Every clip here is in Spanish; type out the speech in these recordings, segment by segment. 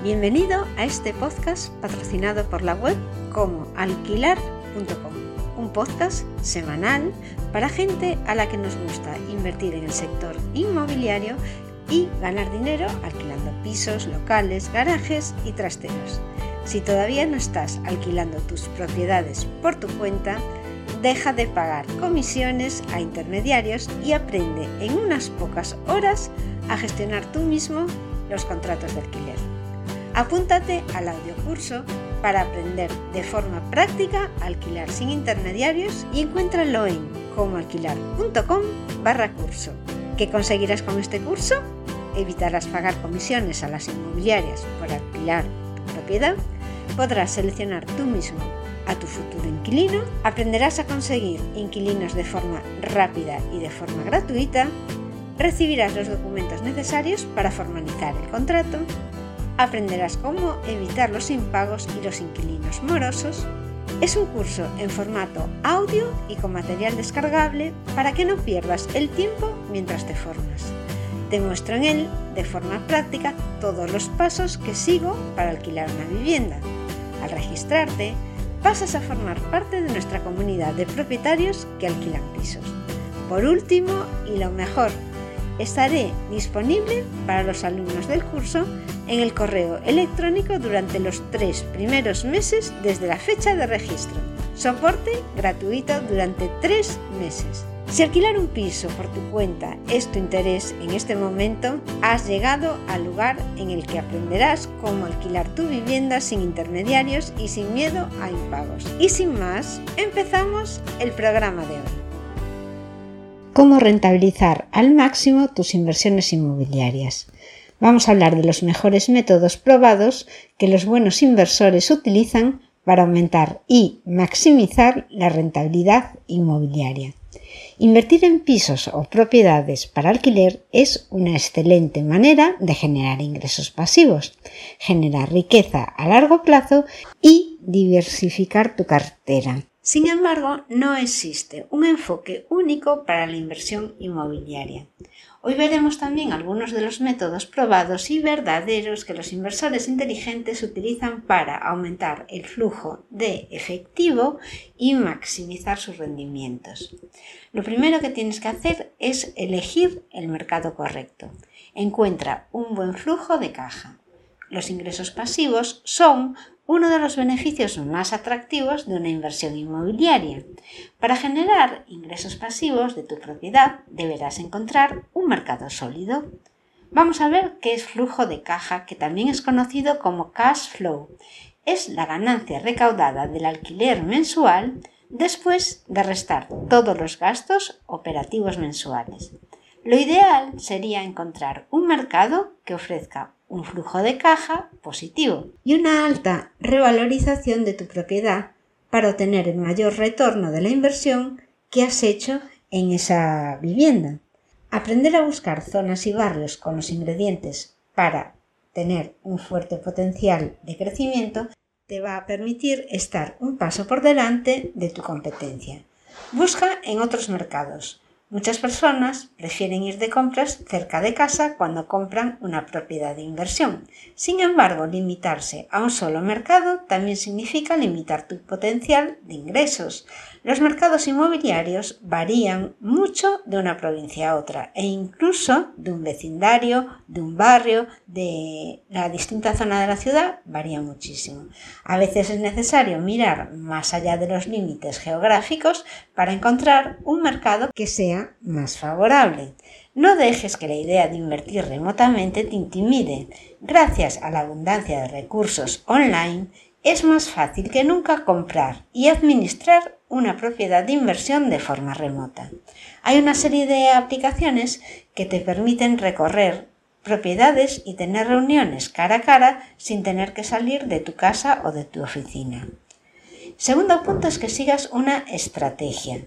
Bienvenido a este podcast patrocinado por la web como alquilar.com, un podcast semanal para gente a la que nos gusta invertir en el sector inmobiliario y ganar dinero alquilando pisos, locales, garajes y trasteros. Si todavía no estás alquilando tus propiedades por tu cuenta, deja de pagar comisiones a intermediarios y aprende en unas pocas horas a gestionar tú mismo los contratos de alquiler. Apúntate al audiocurso para aprender de forma práctica a alquilar sin intermediarios y encuéntralo en comoalquilar.com barra curso. ¿Qué conseguirás con este curso? Evitarás pagar comisiones a las inmobiliarias por alquilar tu propiedad, podrás seleccionar tú mismo a tu futuro inquilino, aprenderás a conseguir inquilinos de forma rápida y de forma gratuita, recibirás los documentos necesarios para formalizar el contrato, aprenderás cómo evitar los impagos y los inquilinos morosos. Es un curso en formato audio y con material descargable para que no pierdas el tiempo mientras te formas. Te muestro en él, de forma práctica, todos los pasos que sigo para alquilar una vivienda. Al registrarte, pasas a formar parte de nuestra comunidad de propietarios que alquilan pisos. Por último, y lo mejor, estaré disponible para los alumnos del curso en el correo electrónico durante los tres primeros meses desde la fecha de registro. Soporte gratuito durante tres meses. Si alquilar un piso por tu cuenta es tu interés en este momento, has llegado al lugar en el que aprenderás cómo alquilar tu vivienda sin intermediarios y sin miedo a impagos. Y sin más, empezamos el programa de hoy. Cómo rentabilizar al máximo tus inversiones inmobiliarias. Vamos a hablar de los mejores métodos probados que los buenos inversores utilizan para aumentar y maximizar la rentabilidad inmobiliaria. Invertir en pisos o propiedades para alquiler es una excelente manera de generar ingresos pasivos, generar riqueza a largo plazo y diversificar tu cartera. Sin embargo, no existe un enfoque único para la inversión inmobiliaria. Hoy veremos también algunos de los métodos probados y verdaderos que los inversores inteligentes utilizan para aumentar el flujo de efectivo y maximizar sus rendimientos. Lo primero que tienes que hacer es elegir el mercado correcto. Encuentra un buen flujo de caja. Los ingresos pasivos son uno de los beneficios más atractivos de una inversión inmobiliaria. Para generar ingresos pasivos de tu propiedad deberás encontrar un mercado sólido. Vamos a ver qué es flujo de caja, que también es conocido como cash flow. Es la ganancia recaudada del alquiler mensual después de restar todos los gastos operativos mensuales. Lo ideal sería encontrar un mercado que ofrezca un flujo de caja positivo y una alta revalorización de tu propiedad para obtener el mayor retorno de la inversión que has hecho en esa vivienda. Aprender a buscar zonas y barrios con los ingredientes para tener un fuerte potencial de crecimiento te va a permitir estar un paso por delante de tu competencia. Busca en otros mercados, Muchas personas prefieren ir de compras cerca de casa cuando compran una propiedad de inversión. Sin embargo, limitarse a un solo mercado también significa limitar tu potencial de ingresos. Los mercados inmobiliarios varían mucho de una provincia a otra e incluso de un vecindario, de un barrio, de la distinta zona de la ciudad varía muchísimo. A veces es necesario mirar más allá de los límites geográficos para encontrar un mercado que sea más favorable. No dejes que la idea de invertir remotamente te intimide. Gracias a la abundancia de recursos online, es más fácil que nunca comprar y administrar una propiedad de inversión de forma remota. Hay una serie de aplicaciones que te permiten recorrer propiedades y tener reuniones cara a cara sin tener que salir de tu casa o de tu oficina. Segundo punto es que sigas una estrategia.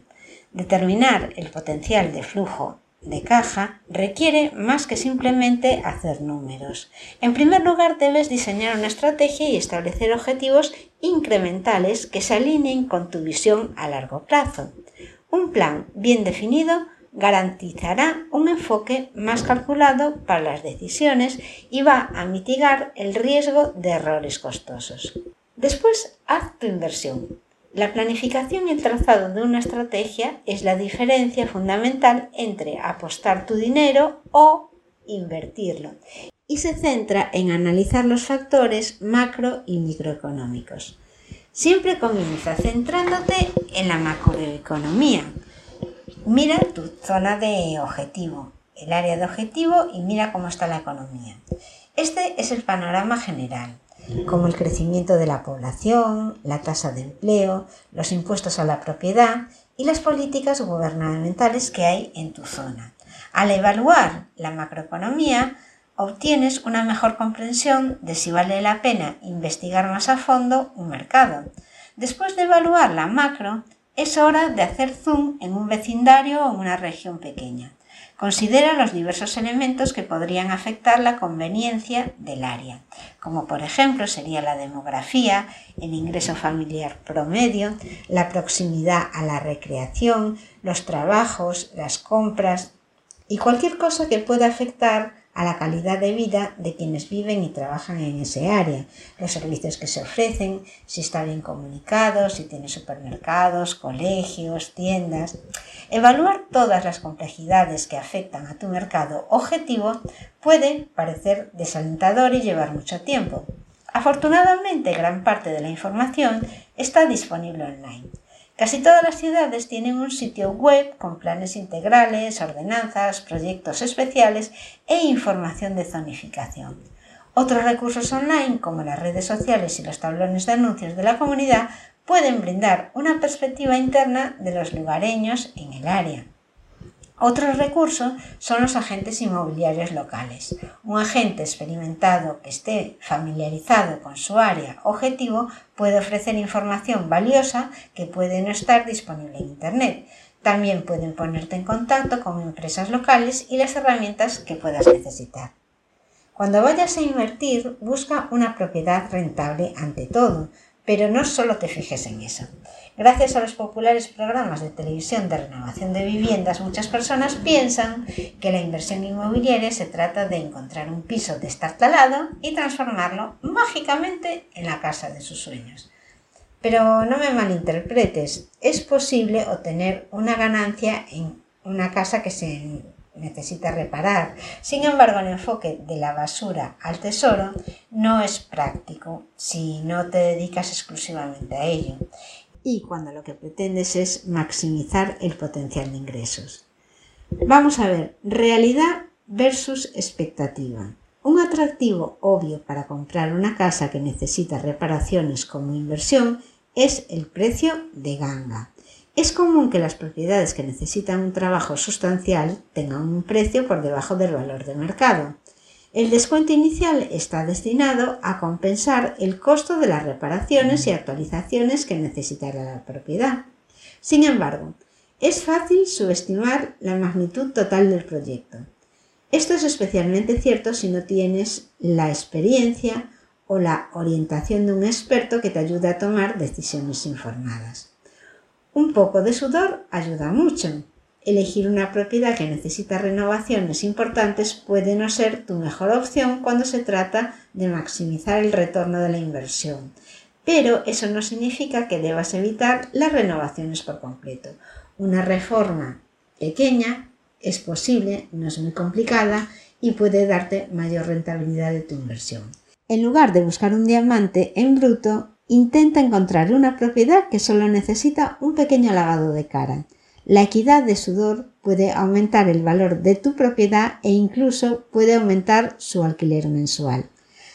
Determinar el potencial de flujo de caja requiere más que simplemente hacer números. En primer lugar, debes diseñar una estrategia y establecer objetivos incrementales que se alineen con tu visión a largo plazo. Un plan bien definido garantizará un enfoque más calculado para las decisiones y va a mitigar el riesgo de errores costosos. Después, haz tu inversión. La planificación y el trazado de una estrategia es la diferencia fundamental entre apostar tu dinero o invertirlo y se centra en analizar los factores macro y microeconómicos. Siempre comienza centrándote en la macroeconomía. Mira tu zona de objetivo, el área de objetivo y mira cómo está la economía. Este es el panorama general, como el crecimiento de la población, la tasa de empleo, los impuestos a la propiedad y las políticas gubernamentales que hay en tu zona. Al evaluar la macroeconomía, obtienes una mejor comprensión de si vale la pena investigar más a fondo un mercado. Después de evaluar la macro, es hora de hacer zoom en un vecindario o una región pequeña. Considera los diversos elementos que podrían afectar la conveniencia del área, como por ejemplo sería la demografía, el ingreso familiar promedio, la proximidad a la recreación, los trabajos, las compras y cualquier cosa que pueda afectar a la calidad de vida de quienes viven y trabajan en ese área, los servicios que se ofrecen, si está bien comunicado, si tiene supermercados, colegios, tiendas. Evaluar todas las complejidades que afectan a tu mercado objetivo puede parecer desalentador y llevar mucho tiempo. Afortunadamente, gran parte de la información está disponible online. Casi todas las ciudades tienen un sitio web con planes integrales, ordenanzas, proyectos especiales e información de zonificación. Otros recursos online, como las redes sociales y los tablones de anuncios de la comunidad, pueden brindar una perspectiva interna de los lugareños en el área. Otro recurso son los agentes inmobiliarios locales. Un agente experimentado que esté familiarizado con su área objetivo puede ofrecer información valiosa que puede no estar disponible en Internet. También pueden ponerte en contacto con empresas locales y las herramientas que puedas necesitar. Cuando vayas a invertir, busca una propiedad rentable ante todo, pero no solo te fijes en eso. Gracias a los populares programas de televisión de renovación de viviendas, muchas personas piensan que la inversión inmobiliaria se trata de encontrar un piso destartalado y transformarlo mágicamente en la casa de sus sueños. Pero no me malinterpretes, es posible obtener una ganancia en una casa que se necesita reparar. Sin embargo, el enfoque de la basura al tesoro no es práctico si no te dedicas exclusivamente a ello y cuando lo que pretendes es maximizar el potencial de ingresos. Vamos a ver, realidad versus expectativa. Un atractivo obvio para comprar una casa que necesita reparaciones como inversión es el precio de ganga. Es común que las propiedades que necesitan un trabajo sustancial tengan un precio por debajo del valor de mercado. El descuento inicial está destinado a compensar el costo de las reparaciones y actualizaciones que necesitará la propiedad. Sin embargo, es fácil subestimar la magnitud total del proyecto. Esto es especialmente cierto si no tienes la experiencia o la orientación de un experto que te ayude a tomar decisiones informadas. Un poco de sudor ayuda mucho, Elegir una propiedad que necesita renovaciones importantes puede no ser tu mejor opción cuando se trata de maximizar el retorno de la inversión, pero eso no significa que debas evitar las renovaciones por completo. Una reforma pequeña es posible, no es muy complicada y puede darte mayor rentabilidad de tu inversión. En lugar de buscar un diamante en bruto, intenta encontrar una propiedad que solo necesita un pequeño lavado de cara. La equidad de sudor puede aumentar el valor de tu propiedad e incluso puede aumentar su alquiler mensual.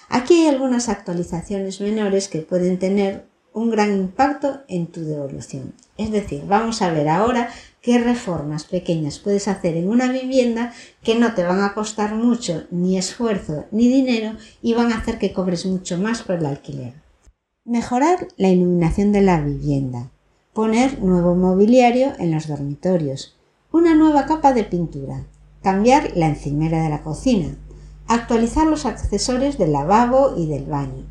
Aquí hay algunas actualizaciones menores que pueden tener un gran impacto en tu devolución. Es decir, vamos a ver ahora qué reformas pequeñas puedes hacer en una vivienda que no te van a costar mucho ni esfuerzo ni dinero y van a hacer que cobres mucho más por el alquiler. Mejorar la iluminación de la vivienda poner nuevo mobiliario en los dormitorios, una nueva capa de pintura, cambiar la encimera de la cocina, actualizar los accesorios del lavabo y del baño,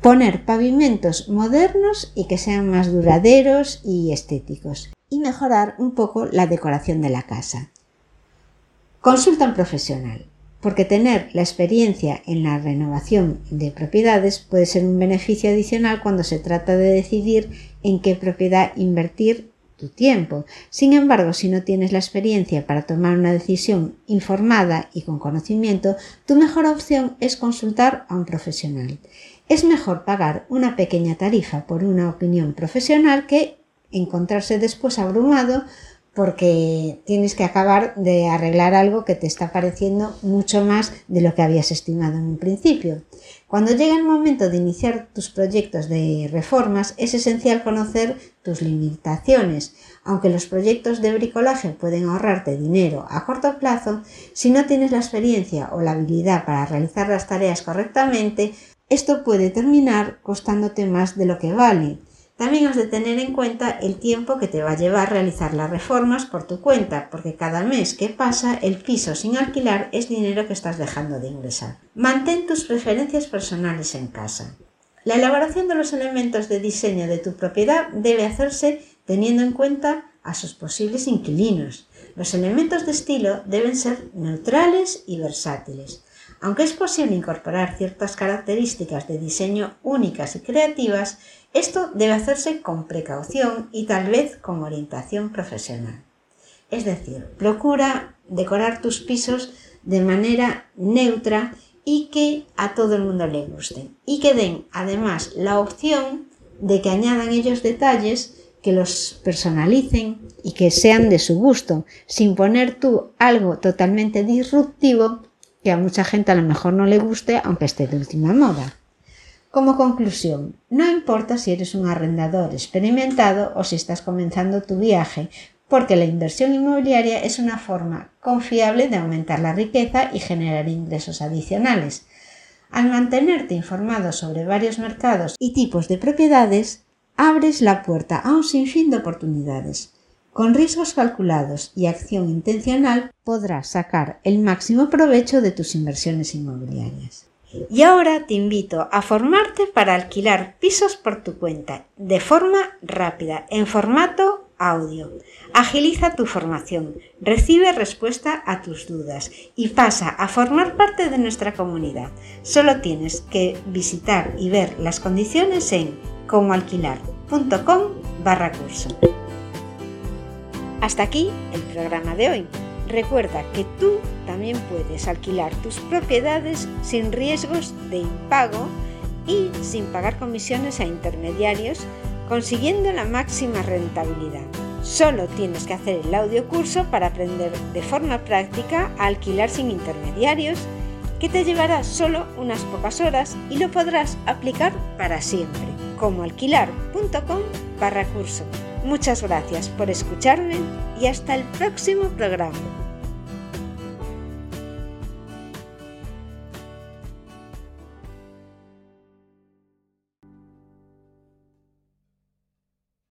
poner pavimentos modernos y que sean más duraderos y estéticos, y mejorar un poco la decoración de la casa. Consulta a un profesional, porque tener la experiencia en la renovación de propiedades puede ser un beneficio adicional cuando se trata de decidir en qué propiedad invertir tu tiempo. Sin embargo, si no tienes la experiencia para tomar una decisión informada y con conocimiento, tu mejor opción es consultar a un profesional. Es mejor pagar una pequeña tarifa por una opinión profesional que encontrarse después abrumado porque tienes que acabar de arreglar algo que te está pareciendo mucho más de lo que habías estimado en un principio. Cuando llega el momento de iniciar tus proyectos de reformas, es esencial conocer tus limitaciones. Aunque los proyectos de bricolaje pueden ahorrarte dinero a corto plazo, si no tienes la experiencia o la habilidad para realizar las tareas correctamente, esto puede terminar costándote más de lo que vale. También has de tener en cuenta el tiempo que te va a llevar realizar las reformas por tu cuenta, porque cada mes que pasa el piso sin alquilar es dinero que estás dejando de ingresar. Mantén tus preferencias personales en casa. La elaboración de los elementos de diseño de tu propiedad debe hacerse teniendo en cuenta a sus posibles inquilinos. Los elementos de estilo deben ser neutrales y versátiles. Aunque es posible incorporar ciertas características de diseño únicas y creativas, esto debe hacerse con precaución y tal vez con orientación profesional. Es decir, procura decorar tus pisos de manera neutra y que a todo el mundo le guste. Y que den además la opción de que añadan ellos detalles que los personalicen y que sean de su gusto, sin poner tú algo totalmente disruptivo que a mucha gente a lo mejor no le guste aunque esté de última moda. Como conclusión, no importa si eres un arrendador experimentado o si estás comenzando tu viaje, porque la inversión inmobiliaria es una forma confiable de aumentar la riqueza y generar ingresos adicionales. Al mantenerte informado sobre varios mercados y tipos de propiedades, abres la puerta a un sinfín de oportunidades. Con riesgos calculados y acción intencional podrás sacar el máximo provecho de tus inversiones inmobiliarias. Y ahora te invito a formarte para alquilar pisos por tu cuenta de forma rápida, en formato audio. Agiliza tu formación, recibe respuesta a tus dudas y pasa a formar parte de nuestra comunidad. Solo tienes que visitar y ver las condiciones en comoalquilar.com barra curso. Hasta aquí el programa de hoy. Recuerda que tú también puedes alquilar tus propiedades sin riesgos de impago y sin pagar comisiones a intermediarios, consiguiendo la máxima rentabilidad. Solo tienes que hacer el audio curso para aprender de forma práctica a alquilar sin intermediarios, que te llevará solo unas pocas horas y lo podrás aplicar para siempre, como alquilar.com barra curso. Muchas gracias por escucharme y hasta el próximo programa.